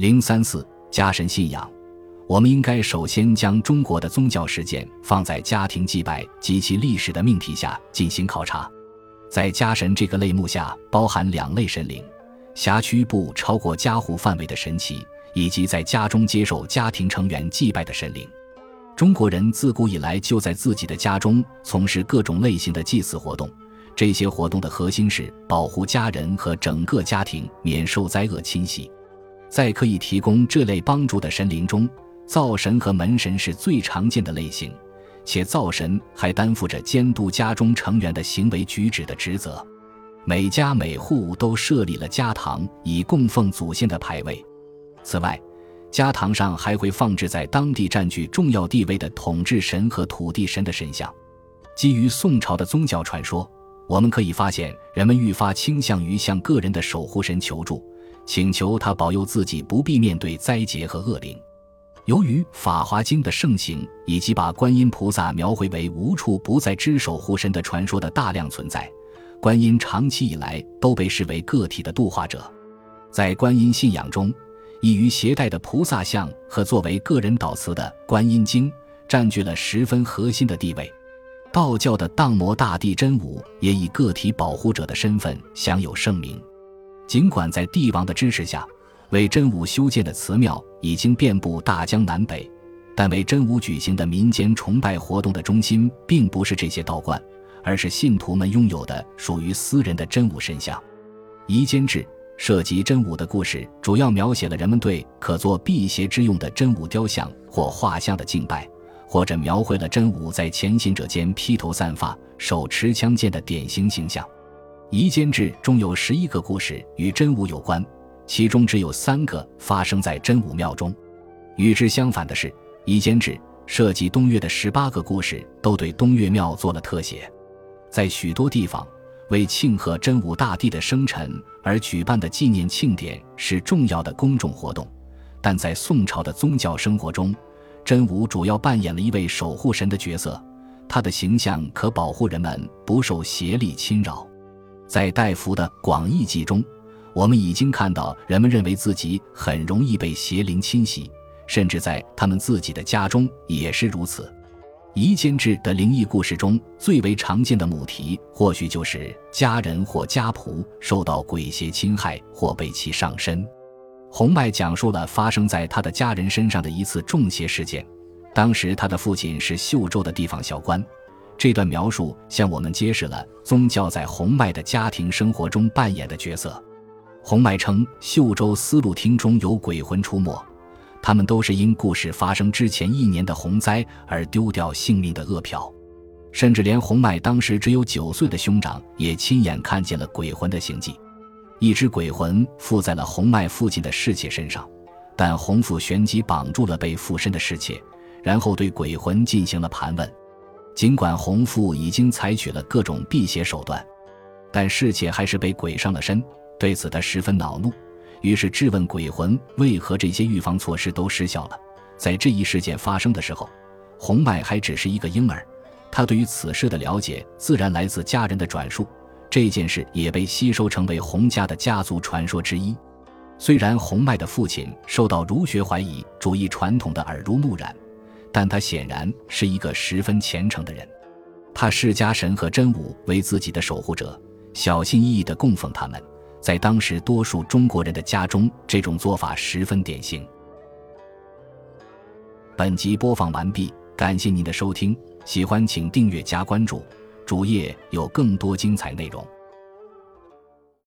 零三四家神信仰，我们应该首先将中国的宗教实践放在家庭祭拜及其历史的命题下进行考察。在家神这个类目下，包含两类神灵：辖区不超过家户范围的神祇，以及在家中接受家庭成员祭拜的神灵。中国人自古以来就在自己的家中从事各种类型的祭祀活动。这些活动的核心是保护家人和整个家庭免受灾厄侵袭。在可以提供这类帮助的神灵中，灶神和门神是最常见的类型，且灶神还担负着监督家中成员的行为举止的职责。每家每户都设立了家堂，以供奉祖先的牌位。此外，家堂上还会放置在当地占据重要地位的统治神和土地神的神像。基于宋朝的宗教传说。我们可以发现，人们愈发倾向于向个人的守护神求助，请求他保佑自己不必面对灾劫和恶灵。由于《法华经》的盛行，以及把观音菩萨描绘为无处不在之守护神的传说的大量存在，观音长期以来都被视为个体的度化者。在观音信仰中，易于携带的菩萨像和作为个人祷词的《观音经》占据了十分核心的地位。道教的荡魔大帝真武也以个体保护者的身份享有盛名。尽管在帝王的支持下，为真武修建的祠庙已经遍布大江南北，但为真武举行的民间崇拜活动的中心并不是这些道观，而是信徒们拥有的属于私人的真武神像。《夷坚志》涉及真武的故事，主要描写了人们对可做辟邪之用的真武雕像或画像的敬拜。或者描绘了真武在前行者间披头散发、手持枪剑的典型形象，《夷坚志》中有十一个故事与真武有关，其中只有三个发生在真武庙中。与之相反的是，《夷坚志》涉及东岳的十八个故事都对东岳庙做了特写。在许多地方，为庆贺真武大帝的生辰而举办的纪念庆典是重要的公众活动，但在宋朝的宗教生活中，真武主要扮演了一位守护神的角色，他的形象可保护人们不受邪力侵扰。在戴福的《广义记》中，我们已经看到人们认为自己很容易被邪灵侵袭，甚至在他们自己的家中也是如此。《夷坚志》的灵异故事中最为常见的母题，或许就是家人或家仆受到鬼邪侵害或被其上身。洪迈讲述了发生在他的家人身上的一次中邪事件。当时他的父亲是秀州的地方小官。这段描述向我们揭示了宗教在洪迈的家庭生活中扮演的角色。洪迈称，秀州丝路厅中有鬼魂出没，他们都是因故事发生之前一年的洪灾而丢掉性命的恶殍。甚至连洪迈当时只有九岁的兄长也亲眼看见了鬼魂的行迹。一只鬼魂附在了洪迈父亲的侍妾身上，但洪父旋即绑住了被附身的侍妾，然后对鬼魂进行了盘问。尽管洪父已经采取了各种辟邪手段，但侍妾还是被鬼上了身。对此他十分恼怒，于是质问鬼魂为何这些预防措施都失效了。在这一事件发生的时候，洪迈还只是一个婴儿，他对于此事的了解自然来自家人的转述。这件事也被吸收成为洪家的家族传说之一。虽然洪迈的父亲受到儒学怀疑主义传统的耳濡目染，但他显然是一个十分虔诚的人。他视家神和真武为自己的守护者，小心翼翼地供奉他们。在当时多数中国人的家中，这种做法十分典型。本集播放完毕，感谢您的收听，喜欢请订阅加关注。主页有更多精彩内容。